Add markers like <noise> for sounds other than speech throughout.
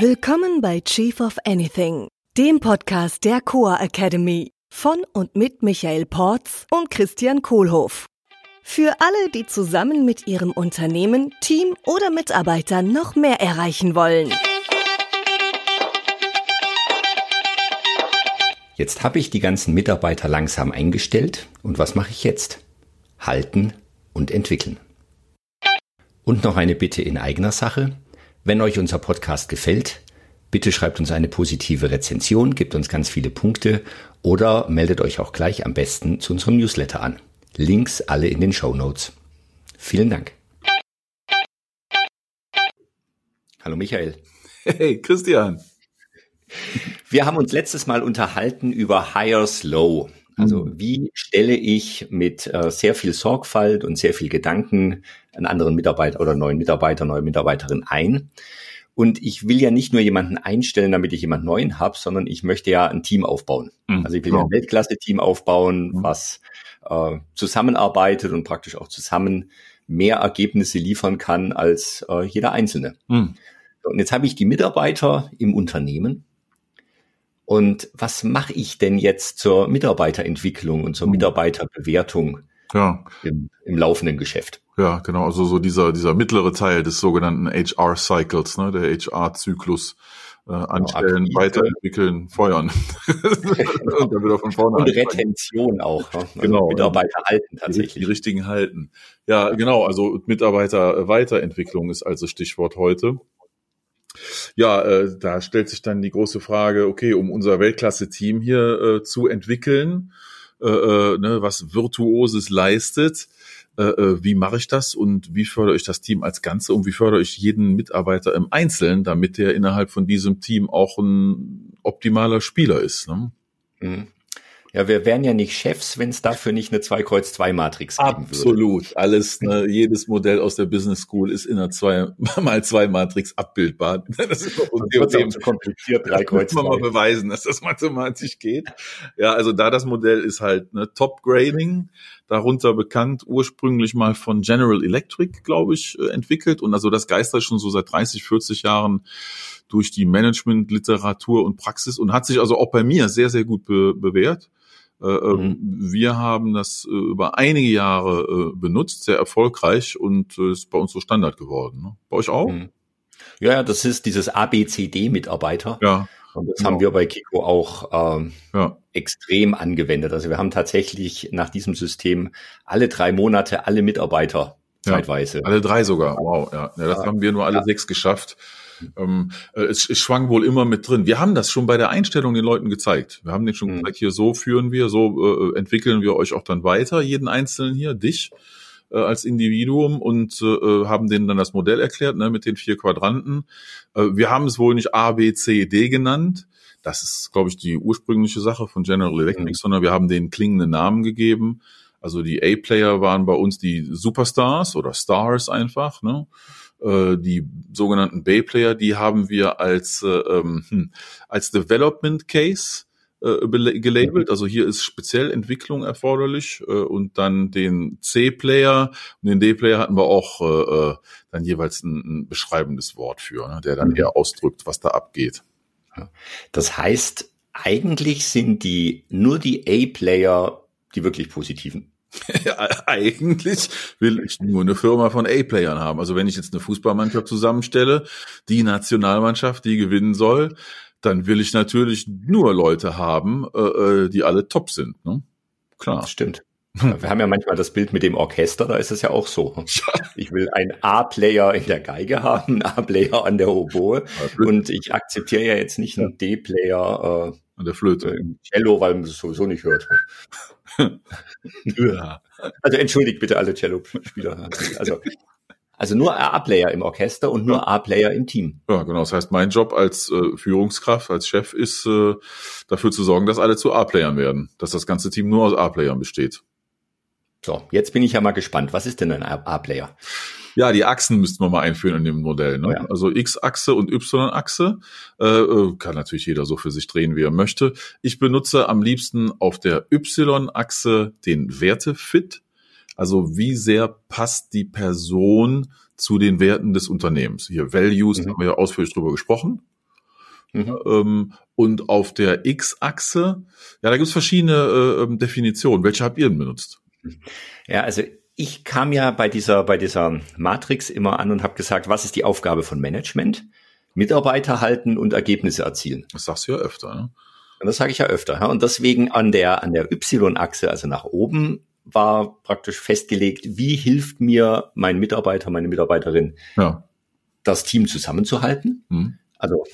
Willkommen bei Chief of Anything, dem Podcast der Coa Academy von und mit Michael Porz und Christian Kohlhoff. Für alle, die zusammen mit ihrem Unternehmen, Team oder Mitarbeitern noch mehr erreichen wollen. Jetzt habe ich die ganzen Mitarbeiter langsam eingestellt und was mache ich jetzt? Halten und entwickeln. Und noch eine Bitte in eigener Sache. Wenn euch unser Podcast gefällt, bitte schreibt uns eine positive Rezension, gebt uns ganz viele Punkte oder meldet euch auch gleich am besten zu unserem Newsletter an. Links alle in den Show Notes. Vielen Dank. Hallo Michael. Hey Christian. Wir haben uns letztes Mal unterhalten über Higher Slow. Also mhm. wie stelle ich mit äh, sehr viel Sorgfalt und sehr viel Gedanken einen anderen Mitarbeiter oder neuen Mitarbeiter, neue Mitarbeiterin ein? Und ich will ja nicht nur jemanden einstellen, damit ich jemanden neuen habe, sondern ich möchte ja ein Team aufbauen. Mhm. Also ich will ja ein Weltklasse-Team aufbauen, mhm. was äh, zusammenarbeitet und praktisch auch zusammen mehr Ergebnisse liefern kann als äh, jeder Einzelne. Mhm. Und jetzt habe ich die Mitarbeiter im Unternehmen und was mache ich denn jetzt zur Mitarbeiterentwicklung und zur hm. Mitarbeiterbewertung ja. im, im laufenden Geschäft? Ja, genau. Also so dieser, dieser mittlere Teil des sogenannten HR-Cycles, ne, der HR-Zyklus. Äh, genau, anstellen, genau, weiterentwickeln, feuern. <laughs> und von vorne Und Retention auch. Ne? Also genau. Mitarbeiter halten tatsächlich. Die, die richtigen halten. Ja, genau. Also Mitarbeiter Weiterentwicklung ist also Stichwort heute. Ja, äh, da stellt sich dann die große Frage, okay, um unser Weltklasse-Team hier äh, zu entwickeln, äh, äh, ne, was Virtuoses leistet, äh, äh, wie mache ich das und wie fördere ich das Team als Ganze und wie fördere ich jeden Mitarbeiter im Einzelnen, damit der innerhalb von diesem Team auch ein optimaler Spieler ist. Ne? Mhm. Ja, wir wären ja nicht Chefs, wenn es dafür nicht eine 2-Kreuz-2-Matrix geben würde. Absolut. Alles, ne, jedes Modell aus der Business School ist in einer 2x2-Matrix abbildbar. <laughs> Das ist doch unbedingt zu kompliziert, 3 Kreuz. Muss man mal beweisen, dass das mathematisch geht. Ja, also da das Modell ist halt ne, Top Grading, darunter bekannt, ursprünglich mal von General Electric, glaube ich, äh, entwickelt. Und also das geistert schon so seit 30, 40 Jahren durch die Management, Literatur und Praxis und hat sich also auch bei mir sehr, sehr gut be bewährt. Äh, ähm, mhm. Wir haben das äh, über einige Jahre äh, benutzt, sehr erfolgreich und ist bei uns so Standard geworden. Ne? Bei euch auch? Mhm. Ja, das ist dieses ABCD-Mitarbeiter. Ja. Und das genau. haben wir bei Kiko auch ähm, ja. extrem angewendet. Also wir haben tatsächlich nach diesem System alle drei Monate alle Mitarbeiter ja. zeitweise. Alle drei sogar. Wow, ja. ja das haben wir nur alle sechs geschafft. Ähm, äh, es, es schwang wohl immer mit drin. Wir haben das schon bei der Einstellung den Leuten gezeigt. Wir haben denen schon mhm. gesagt, hier so führen wir, so äh, entwickeln wir euch auch dann weiter, jeden Einzelnen hier, dich äh, als Individuum und äh, äh haben denen dann das Modell erklärt ne, mit den vier Quadranten. Äh, wir haben es wohl nicht A, B, C, D genannt. Das ist, glaube ich, die ursprüngliche Sache von General Electric, mhm. sondern wir haben den klingenden Namen gegeben. Also die A-Player waren bei uns die Superstars oder Stars einfach. Ne? Äh, die sogenannten Bay-Player, die haben wir als, äh, ähm, hm, als Development Case äh, gelabelt. Also hier ist speziell Entwicklung erforderlich äh, und dann den C-Player und den D-Player hatten wir auch äh, äh, dann jeweils ein, ein beschreibendes Wort für, ne, der dann mhm. eher ausdrückt, was da abgeht. Das heißt, eigentlich sind die nur die A-Player die wirklich positiven. <laughs> Eigentlich will ich nur eine Firma von A-Playern haben. Also wenn ich jetzt eine Fußballmannschaft zusammenstelle, die Nationalmannschaft, die gewinnen soll, dann will ich natürlich nur Leute haben, äh, äh die alle top sind. Ne? Klar. Das stimmt. Wir haben ja manchmal das Bild mit dem Orchester, da ist es ja auch so. <laughs> Ich will einen A-Player in der Geige haben, einen <laughs> A-Player an der Oboe und ich akzeptiere ja jetzt nicht einen D-Player äh, an der Flöte. Im Cello, weil man es sowieso nicht hört. <laughs> Also entschuldigt bitte alle Cello-Spieler. Also, also nur A-Player im Orchester und nur A-Player im Team. Ja, genau. Das heißt, mein Job als äh, Führungskraft, als Chef ist, äh, dafür zu sorgen, dass alle zu A-Playern werden. Dass das ganze Team nur aus A-Playern besteht. So, jetzt bin ich ja mal gespannt. Was ist denn ein A-Player? Ja, die Achsen müssten wir mal einführen in dem Modell. Ne? Ja. Also X-Achse und Y-Achse. Äh, äh, kann natürlich jeder so für sich drehen, wie er möchte. Ich benutze am liebsten auf der Y-Achse den Wertefit. Also wie sehr passt die Person zu den Werten des Unternehmens? Hier Values, mhm. haben wir ja ausführlich drüber gesprochen. Mhm. Ähm, und auf der X-Achse, ja, da gibt es verschiedene äh, ähm, Definitionen. Welche habt ihr denn benutzt? Ja, also ich kam ja bei dieser, bei dieser Matrix immer an und habe gesagt, was ist die Aufgabe von Management? Mitarbeiter halten und Ergebnisse erzielen. Das sagst du ja öfter, ne? Und das sage ich ja öfter. Ja? Und deswegen an der, an der Y-Achse, also nach oben, war praktisch festgelegt, wie hilft mir mein Mitarbeiter, meine Mitarbeiterin, ja. das Team zusammenzuhalten. Mhm. Also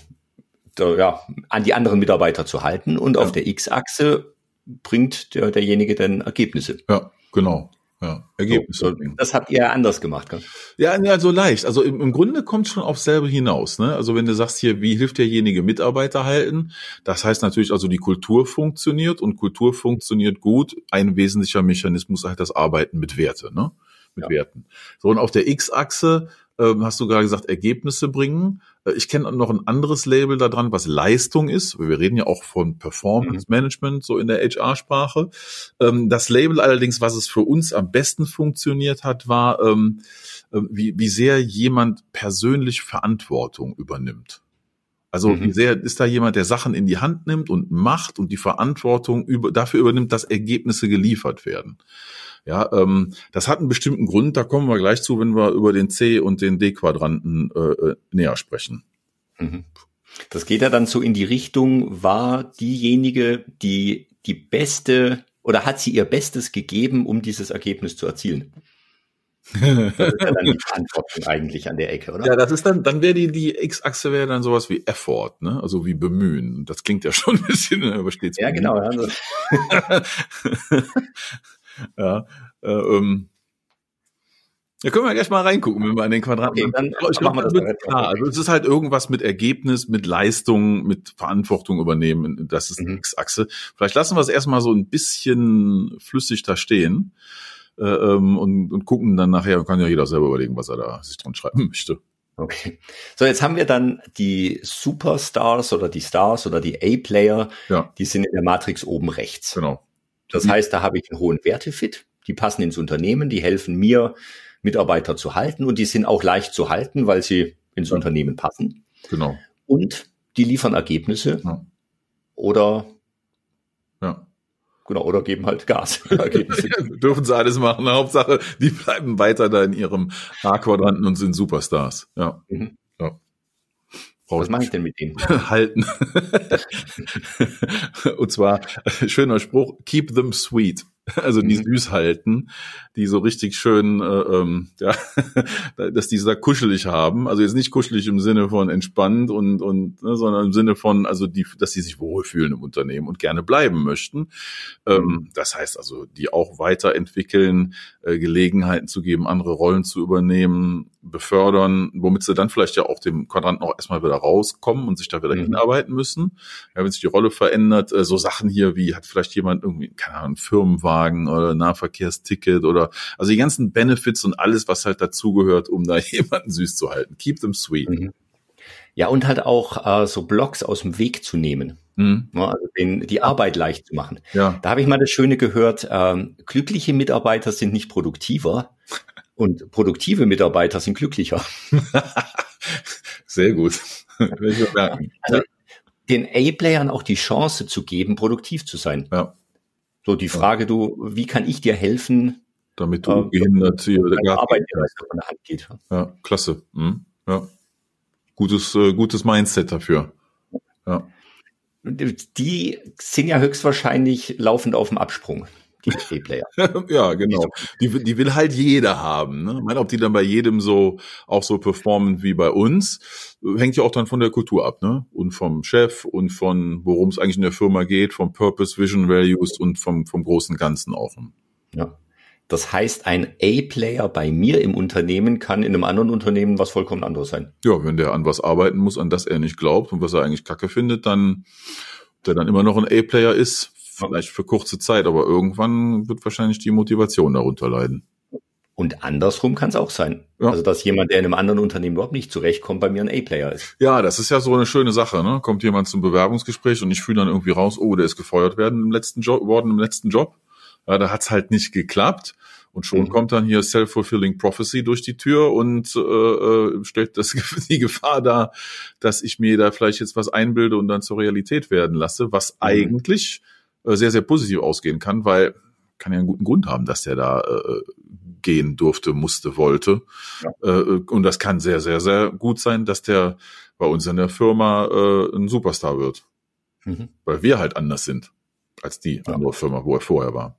der, ja, an die anderen Mitarbeiter zu halten. Und ja. auf der X-Achse bringt der, derjenige dann Ergebnisse. Ja, genau. Ja, Ergebnisse. So, das habt ihr anders gemacht, gell? Ja, ja, so leicht. Also im, im Grunde kommt schon auf selbe hinaus. Ne? Also wenn du sagst hier, wie hilft derjenige Mitarbeiter halten, das heißt natürlich also die Kultur funktioniert und Kultur funktioniert gut. Ein wesentlicher Mechanismus halt das Arbeiten mit Werte, ne? Mit ja. Werten. So und auf der X-Achse ähm, hast du gerade gesagt, Ergebnisse bringen. Äh, ich kenne noch ein anderes Label da dran, was Leistung ist. Wir reden ja auch von Performance mhm. Management, so in der HR-Sprache. Ähm, das Label allerdings, was es für uns am besten funktioniert hat, war, ähm, äh, wie, wie sehr jemand persönlich Verantwortung übernimmt. Also mhm. wie sehr ist da jemand, der Sachen in die Hand nimmt und macht und die Verantwortung über, dafür übernimmt, dass Ergebnisse geliefert werden. Ja, ähm, das hat einen bestimmten Grund, da kommen wir gleich zu, wenn wir über den C- und den D-Quadranten äh, äh, näher sprechen. Mhm. Das geht ja dann so in die Richtung, war diejenige, die die beste oder hat sie ihr Bestes gegeben, um dieses Ergebnis zu erzielen? Das ist ja dann die <laughs> Verantwortung eigentlich an der Ecke, oder? Ja, das ist dann, dann wäre die, die X-Achse wäre dann sowas wie Effort, ne? Also wie bemühen. Das klingt ja schon ein bisschen, <laughs> aber steht's. Ja, genau. Also. <laughs> ja, äh, ähm, da können wir gleich mal reingucken, wenn wir an den Quadranten. Okay, dann ich glaub, machen wir das klar. Also es ist halt irgendwas mit Ergebnis, mit Leistung, mit Verantwortung übernehmen. Das ist eine mhm. X-Achse. Vielleicht lassen wir es erstmal so ein bisschen flüssig da stehen äh, ähm, und, und gucken dann nachher. Kann ja jeder selber überlegen, was er da sich dran schreiben möchte. Okay. So, jetzt haben wir dann die Superstars oder die Stars oder die A-Player. Ja. Die sind in der Matrix oben rechts. Genau. Das mhm. heißt, da habe ich einen hohen Wertefit, die passen ins Unternehmen, die helfen mir, Mitarbeiter zu halten und die sind auch leicht zu halten, weil sie ins ja. Unternehmen passen. Genau. Und die liefern Ergebnisse ja. oder ja. Genau, oder geben halt Gas. <laughs> Dürfen sie alles machen. Hauptsache, die bleiben weiter da in ihrem A-Quadranten und sind Superstars. Ja. Mhm. ja. Was mache ich denn mit denen? <laughs> Halten. <laughs> Und zwar, schöner Spruch, keep them sweet. <laughs> Also die mhm. süß halten, die so richtig schön, äh, ähm, ja, <laughs> dass die da kuschelig haben. Also jetzt nicht kuschelig im Sinne von entspannt und und, ne, sondern im Sinne von, also die, dass die sich wohlfühlen im Unternehmen und gerne bleiben möchten. Ähm, mhm. das heißt also, die auch weiterentwickeln, äh, Gelegenheiten zu geben, andere Rollen zu übernehmen, befördern, womit sie dann vielleicht ja auch dem Quadranten auch erstmal wieder rauskommen und sich da wieder mhm. hinarbeiten müssen. Ja, wenn sich die Rolle verändert, äh, so Sachen hier wie hat vielleicht jemand irgendwie, keine Ahnung, Firmenwagen Firmenwagen oder Nahverkehrsticket oder also die ganzen Benefits und alles, was halt dazugehört, um da <laughs> jemanden süß zu halten. Keep them sweet. Mhm. Ja, und halt auch äh, so Blocks aus dem Weg zu nehmen. Mhm. Also den, die Arbeit leicht zu machen. Ja. Da habe ich mal das Schöne gehört, ähm, glückliche Mitarbeiter sind nicht produktiver und produktive Mitarbeiter sind glücklicher. <laughs> Sehr gut. Also, den A-Playern auch die Chance zu geben, produktiv zu sein. Ja. So die Frage, du, wie kann ich dir helfen, damit du äh, gehindert hier der Arbeit von der Hand geht. Ja, klasse. Hm, ja. Gutes, äh, gutes Mindset dafür. Ja. Die sind ja höchstwahrscheinlich laufend auf dem Absprung <laughs> die FD-Player. ja, genau. Die, die will halt jeder haben. Ne? Ich meine, ob die dann bei jedem so auch so performen wie bei uns, hängt ja auch dann von der Kultur ab, ne? Und vom Chef und von worum es eigentlich in der Firma geht, vom Purpose, Vision, Values und vom, vom großen Ganzen auch. Ja. Das heißt, ein A-Player bei mir im Unternehmen kann in einem anderen Unternehmen was vollkommen anderes sein. Ja, wenn der an was arbeiten muss, an das er nicht glaubt und was er eigentlich kacke findet, dann der dann immer noch ein A-Player ist, vielleicht für kurze Zeit, aber irgendwann wird wahrscheinlich die Motivation darunter leiden. Und andersrum kann es auch sein. Ja. Also, dass jemand, der in einem anderen Unternehmen überhaupt nicht zurechtkommt, bei mir ein A-Player ist. Ja, das ist ja so eine schöne Sache. Ne? Kommt jemand zum Bewerbungsgespräch und ich fühle dann irgendwie raus, oh, der ist gefeuert werden im letzten Job, worden im letzten Job. Ja, da hat's halt nicht geklappt. Und schon mhm. kommt dann hier Self-Fulfilling Prophecy durch die Tür und äh, äh stellt das, <laughs> die Gefahr dar, dass ich mir da vielleicht jetzt was einbilde und dann zur Realität werden lasse, was mhm. eigentlich sehr, sehr positiv ausgehen kann, weil kann ja einen guten Grund haben, dass der da äh, gehen durfte, musste, wollte. Ja. Äh, und das kann sehr, sehr, sehr gut sein, dass der bei uns in der Firma äh, ein Superstar wird. Mhm. Weil wir halt anders sind als die ja. andere Firma, wo er vorher war.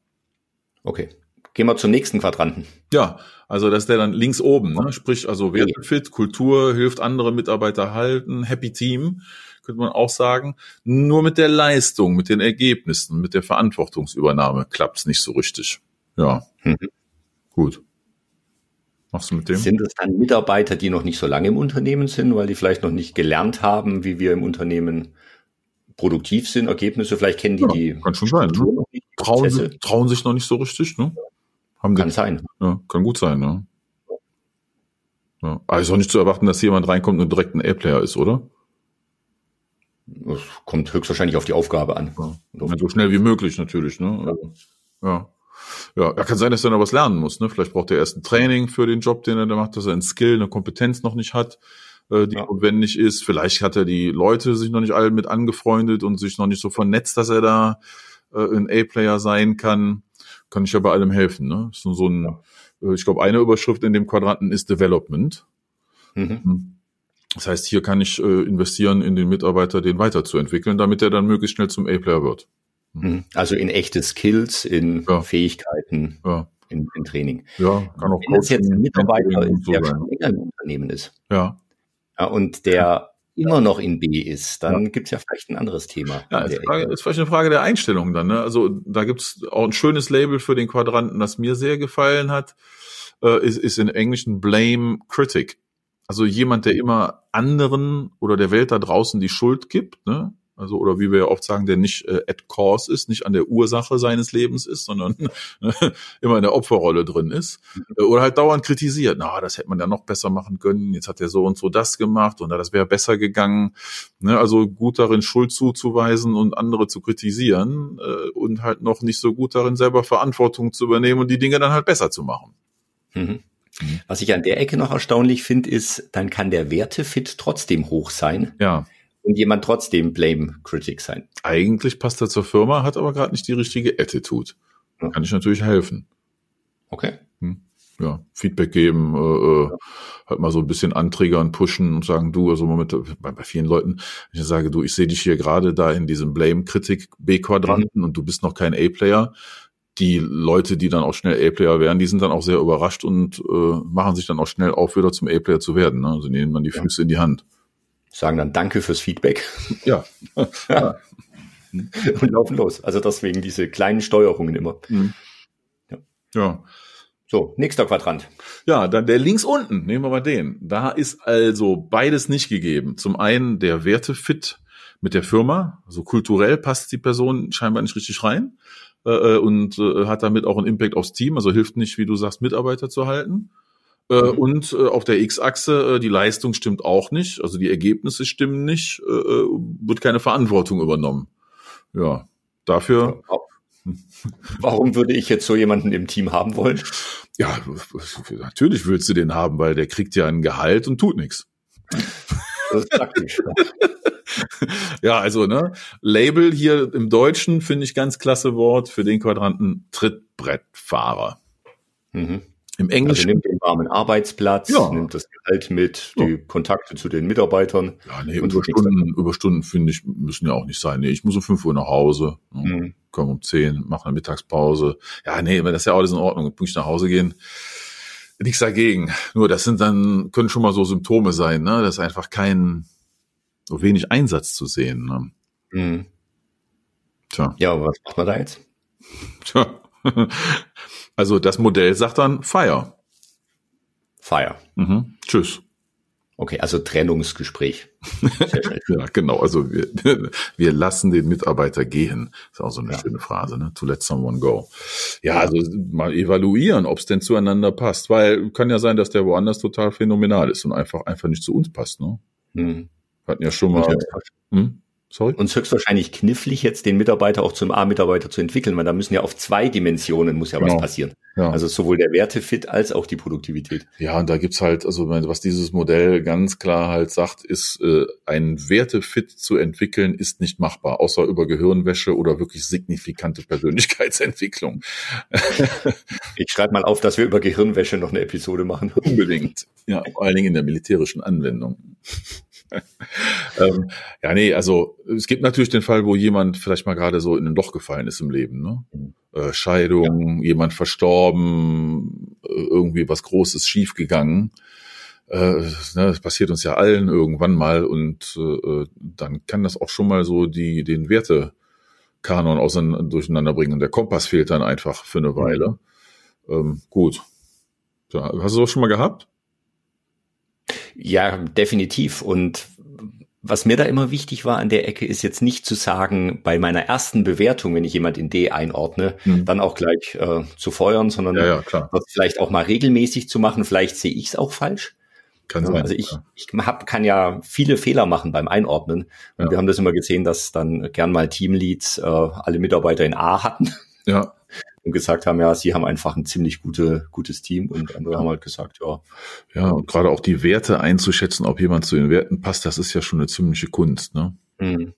Okay. Gehen wir zum nächsten Quadranten. Ja, also das ist der dann links oben, ne? sprich also Wertefit, Kultur, hilft andere Mitarbeiter halten, Happy Team, könnte man auch sagen. Nur mit der Leistung, mit den Ergebnissen, mit der Verantwortungsübernahme klappt's nicht so richtig. Ja, mhm. gut. Machst du mit dem? Sind es dann Mitarbeiter, die noch nicht so lange im Unternehmen sind, weil die vielleicht noch nicht gelernt haben, wie wir im Unternehmen produktiv sind, Ergebnisse, vielleicht kennen die ja, die kann schon sein, ne? trauen, trauen sich noch nicht so richtig, ne? Haben kann die, sein. Ja, kann gut sein, ne? Ja. Aber ist auch nicht zu erwarten, dass jemand reinkommt und direkt ein A-Player ist, oder? Das kommt höchstwahrscheinlich auf die Aufgabe an. Ja. So schnell wie möglich natürlich, ne? Also, ja. Ja, ja, kann sein, dass er noch was lernen muss. Ne? Vielleicht braucht er erst ein Training für den Job, den er da macht, dass er ein Skill, eine Kompetenz noch nicht hat, äh, die ja. notwendig ist. Vielleicht hat er die Leute sich noch nicht alle mit angefreundet und sich noch nicht so vernetzt, dass er da äh, ein A-Player sein kann. Kann ich ja bei allem helfen. Ne? So, so ein, äh, ich glaube, eine Überschrift in dem Quadranten ist Development. Mhm. Hm. Das heißt, hier kann ich äh, investieren in den Mitarbeiter, den weiterzuentwickeln, damit er dann möglichst schnell zum A-Player wird. Mhm. Also in echte Skills, in ja. Fähigkeiten, ja. In, in, Training. Ja, kann auch Wenn es jetzt ein Mitarbeiter ist, der schon länger im Unternehmen ist. Ja. ja und der immer noch in B ist, dann ja. gibt es ja vielleicht ein anderes Thema. Ja, ist, Frage, ist vielleicht eine Frage der Einstellung dann. Ne? Also da gibt es auch ein schönes Label für den Quadranten, das mir sehr gefallen hat, äh, ist, ist in Englischen Blame Critic. Also jemand, der immer anderen oder der Welt da draußen die Schuld gibt. Ne? Also, oder wie wir ja oft sagen, der nicht äh, at cause ist, nicht an der Ursache seines Lebens ist, sondern <laughs> immer in der Opferrolle drin ist. Äh, oder halt dauernd kritisiert. Na, das hätte man ja noch besser machen können. Jetzt hat er so und so das gemacht und das wäre besser gegangen. Ne, also gut darin, Schuld zuzuweisen und andere zu kritisieren äh, und halt noch nicht so gut darin, selber Verantwortung zu übernehmen und die Dinge dann halt besser zu machen. Mhm. Was ich an der Ecke noch erstaunlich finde, ist, dann kann der Wertefit trotzdem hoch sein. Ja und jemand trotzdem Blame Critic sein. Eigentlich passt er zur Firma, hat aber gerade nicht die richtige Attitude. Ja. Kann ich natürlich helfen. Okay. Hm. Ja, Feedback geben, äh, äh, ja. halt mal so ein bisschen antriggern, pushen und sagen, du, also Moment, bei, bei vielen Leuten, wenn ich sage, du, ich sehe dich hier gerade da in diesem Blame-Kritik-B-Quadranten mhm. und du bist noch kein A-Player, die Leute, die dann auch schnell A-Player werden, die sind dann auch sehr überrascht und äh, machen sich dann auch schnell auf, wieder zum A-Player zu werden. Ne? Also nehmen dann die Füße ja. in die Hand sagen dann Danke fürs Feedback. Ja. <laughs> ja. Und laufen los. Also deswegen diese kleinen Steuerungen immer. Mhm. Ja. ja. So, nächster Quadrant. Ja, dann der links unten, nehmen wir mal den. Da ist also beides nicht gegeben. Zum einen der Wertefit mit der Firma, also kulturell passt die Person scheinbar nicht richtig rein äh, äh und äh, hat damit auch einen Impact aufs Team, also hilft nicht, wie du sagst, Mitarbeiter zu halten. Äh, mhm. Und äh, auf der X-Achse, äh, die Leistung stimmt auch nicht, also die Ergebnisse stimmen nicht, äh, äh wird keine Verantwortung übernommen. Ja, dafür. <laughs> Warum würde ich jetzt so jemanden im Team haben wollen? Ja, natürlich willst du den haben, weil der kriegt ja ein Gehalt und tut nichts. Das ist praktisch. <laughs> ja, also ne, Label hier im Deutschen finde ich ganz klasse Wort für den Quadranten Trittbrettfahrer. Mhm. Im Englischen. Also nimmt den warmen Arbeitsplatz, ja. nimmt das Gehalt mit, die ja. Kontakte zu den Mitarbeitern. Ja, nee, Überstunden, Überstunden finde ich, müssen ja auch nicht sein. Nee, ich muss um fünf Uhr nach Hause, ne, mhm. komme um zehn, mache eine Mittagspause. Ja, nee, das ist ja alles in Ordnung. Pünktlich nach Hause gehen. Nichts dagegen. Nur das sind dann, können schon mal so Symptome sein, ne? Das ist einfach kein, so wenig Einsatz zu sehen. Ne? Mhm. Tja. Ja, aber was macht man da jetzt? Tja. <laughs> Also das Modell sagt dann Fire. Fire. Mhm. Tschüss. Okay, also Trennungsgespräch. <laughs> ja, genau. Also wir, <laughs> wir lassen den Mitarbeiter gehen. ist auch so eine ja. schöne Phrase, ne? To let someone go. Ja, ja. also mal evaluieren, ob es denn zueinander passt. Weil kann ja sein, dass der woanders total phänomenal ist und einfach einfach nicht zu uns passt. Ne? Hm. Hatten ja schon mal. Hm? Sorry? Und es höchstwahrscheinlich knifflig, jetzt den Mitarbeiter auch zum A-Mitarbeiter zu entwickeln, weil da müssen ja auf zwei Dimensionen muss ja genau. was passieren. Ja. Also sowohl der Wertefit als auch die Produktivität. Ja, und da gibt's halt, also was dieses Modell ganz klar halt sagt, ist, äh, ein Wertefit zu entwickeln, ist nicht machbar, außer über Gehirnwäsche oder wirklich signifikante Persönlichkeitsentwicklung. <laughs> ich schreibe mal auf, dass wir über Gehirnwäsche noch eine Episode machen. Unbedingt. Ja, vor allen Dingen in der militärischen Anwendung. Ähm, ja, nee, also es gibt natürlich den Fall, wo jemand vielleicht mal gerade so in ein Loch gefallen ist im Leben. Ne? Mhm. Äh, Scheidung, ja. jemand verstorben, äh, irgendwie was Großes schiefgegangen. Äh, ne, das passiert uns ja allen irgendwann mal und äh, dann kann das auch schon mal so die den Wertekanon auseinander, durcheinander bringen. Der Kompass fehlt dann einfach für eine Weile. Mhm. Ähm, gut. Ja, hast du das schon mal gehabt? Ja, definitiv. Und was mir da immer wichtig war an der Ecke, ist jetzt nicht zu sagen, bei meiner ersten Bewertung, wenn ich jemand in D einordne, hm. dann auch gleich äh, zu feuern, sondern ja, ja, das vielleicht auch mal regelmäßig zu machen. Vielleicht sehe ich es auch falsch. Kann sein. Also ich, ja. ich hab, kann ja viele Fehler machen beim Einordnen. Und wir haben das immer gesehen, dass dann gern mal Teamleads äh, alle Mitarbeiter in A hatten. Ja und gesagt haben, ja, sie haben einfach ein ziemlich gute, gutes Team und andere haben halt gesagt, ja. Ja, und gerade auch die Werte einzuschätzen, ob jemand zu den Werten passt, das ist ja schon eine ziemliche Kunst, ne? Mhm.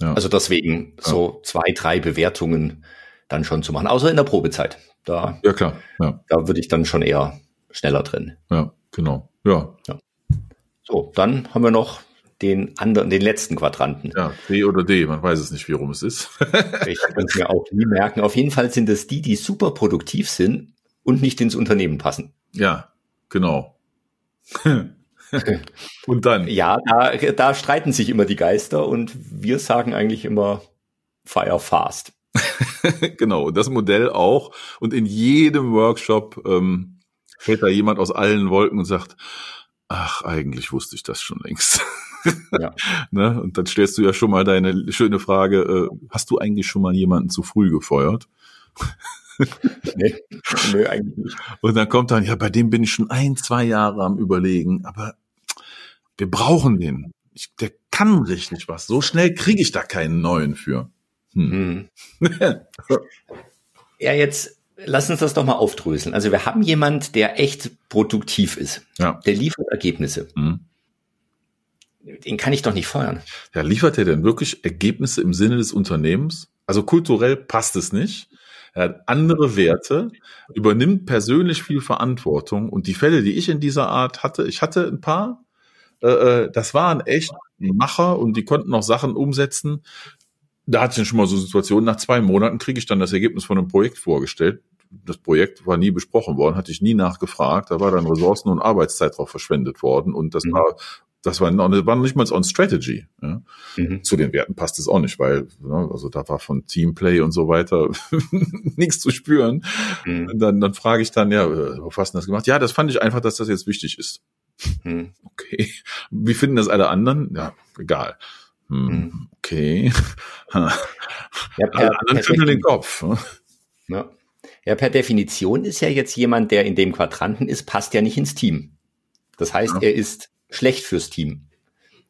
Ja. Also deswegen so zwei, drei Bewertungen dann schon zu machen, außer in der Probezeit. Da, ja, klar. Ja. Da würde ich dann schon eher schneller drin. Ja, genau. Ja. ja. So, dann haben wir noch den anderen, den letzten Quadranten. Ja, C oder D, man weiß es nicht, wie rum es ist. <laughs> ich kann es mir auch nie merken. Auf jeden Fall sind es die, die super produktiv sind und nicht ins Unternehmen passen. Ja, genau. <laughs> und dann? Ja, da, da streiten sich immer die Geister und wir sagen eigentlich immer fire fast. <laughs> genau, das Modell auch. Und in jedem Workshop ähm, fällt da jemand aus allen Wolken und sagt, ach, eigentlich wusste ich das schon längst. Ja. <laughs> ne? Und dann stellst du ja schon mal deine schöne Frage, äh, hast du eigentlich schon mal jemanden zu früh gefeuert? <laughs> nee, nee, eigentlich nicht. Und dann kommt dann, ja, bei dem bin ich schon ein, zwei Jahre am überlegen, aber wir brauchen den. Ich, der kann richtig was. So schnell kriege ich da keinen neuen für. Hm. hm. ja, jetzt lass uns das doch mal aufdröseln. Also wir haben jemand, der echt produktiv ist. Ja. Der liefert Ergebnisse. Mhm. Den kann ich doch nicht feuern. Ja, liefert er denn wirklich Ergebnisse im Sinne des Unternehmens? Also kulturell passt es nicht. Er hat andere Werte, übernimmt persönlich viel Verantwortung und die Fälle, die ich in dieser Art hatte, ich hatte ein paar, äh, äh das waren echt Macher und die konnten auch Sachen umsetzen. Da hatte ich schon mal so Situationen, nach zwei Monaten kriege ich dann das Ergebnis von einem Projekt vorgestellt. Das Projekt war nie besprochen worden, hatte ich nie nachgefragt. Da war dann Ressourcen und Arbeitszeit drauf verschwendet worden und das mhm. war das war, noch, das war nicht mal on Strategy. Ja. Mhm. Zu den Werten passt es auch nicht, weil ne, also da war von Teamplay und so weiter <laughs> nichts zu spüren. Mhm. Dann, dann frage ich dann, ja, äh, wo hast du das gemacht? Ja, das fand ich einfach, dass das jetzt wichtig ist. Mhm. Okay. Wie finden das alle anderen? Ja, egal. Hm, mhm. okay. <laughs> ja, per, alle anderen schütteln den Kopf. Ne? Ja. ja, per Definition ist ja jetzt jemand, der in dem Quadranten ist, passt ja nicht ins Team. Das heißt, ja. er ist schlecht fürs Team.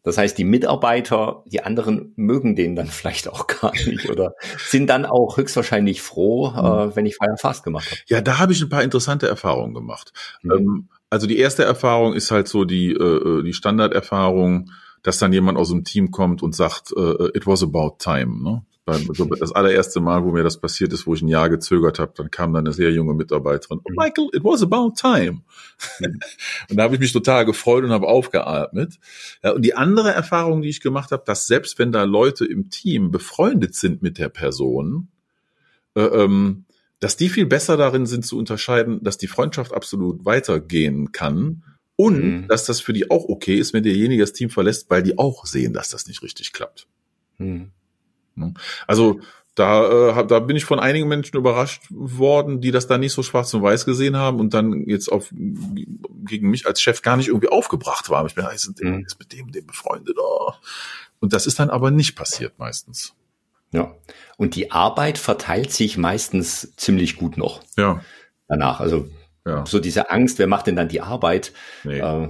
Das heißt, die Mitarbeiter, die anderen mögen den dann <laughs> vielleicht auch gar nicht oder sind dann auch höchstwahrscheinlich froh, mhm. äh, wenn ich Fire Fast gemacht habe. Ja, da habe ich ein paar interessante Erfahrungen gemacht. Mhm. Ähm, also die erste Erfahrung ist halt so die, äh, äh die Standarderfahrung, dass dann jemand aus dem Team kommt und sagt, äh, it was about time. Ne? Das allererste Mal, wo mir das passiert ist, wo ich ein Jahr gezögert habe, dann kam dann eine sehr junge Mitarbeiterin. Oh, Michael, it was about time. <laughs> und da habe ich mich total gefreut und habe aufgeatmet. Ja, und die andere Erfahrung, die ich gemacht habe, dass selbst wenn da Leute im Team befreundet sind mit der Person, äh, ähm, dass die viel besser darin sind zu unterscheiden, dass die Freundschaft absolut weitergehen kann und mhm. dass das für die auch okay ist, wenn derjenige das Team verlässt, weil die auch sehen, dass das nicht richtig klappt. Mhm. Ne? Also da, äh, da bin ich von einigen Menschen überrascht worden, die das da nicht so schwarz und weiß gesehen haben und dann jetzt auf gegen mich als Chef gar nicht irgendwie aufgebracht waren. Ich bin ich sind mhm. mit dem, dem befreundet. Oh. Und das ist dann aber nicht passiert meistens. Ja. Und die Arbeit verteilt sich meistens ziemlich gut noch. Ja. Danach. Also ja. so diese Angst, wer macht denn dann die Arbeit? Nee. Äh,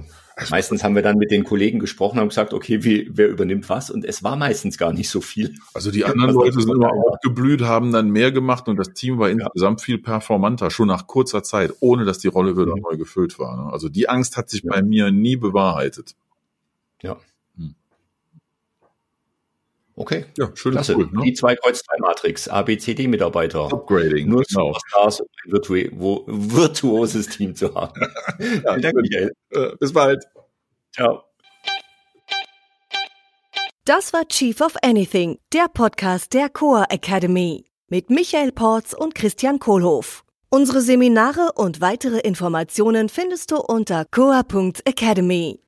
Meistens haben wir dann mit den Kollegen gesprochen und gesagt, okay, wie, wer übernimmt was? Und es war meistens gar nicht so viel. Also die anderen Leute sind immer aufgeblüht, haben dann mehr gemacht und das Team war insgesamt viel performanter, schon nach kurzer Zeit, ohne dass die Rolle wieder mhm. neu gefüllt war. Ne? Also die Angst hat sich ja. bei mir nie bewahrheitet. Ja. Okay. Ja, schön. Klasse. Cool, ne? Die zwei Kreuz 2 Matrix, ABCD-Mitarbeiter. Upgrading. Nur genau. Superstars, um ein virtu virtuoses Team zu haben. <laughs> ja, <laughs> Vielen Dank, Michael. Äh, bis bald. Ciao. Das war Chief of Anything, der Podcast der Coa Academy mit Michael Porz und Christian Kohlhoff. Unsere Seminare und weitere Informationen findest du unter coa.academy.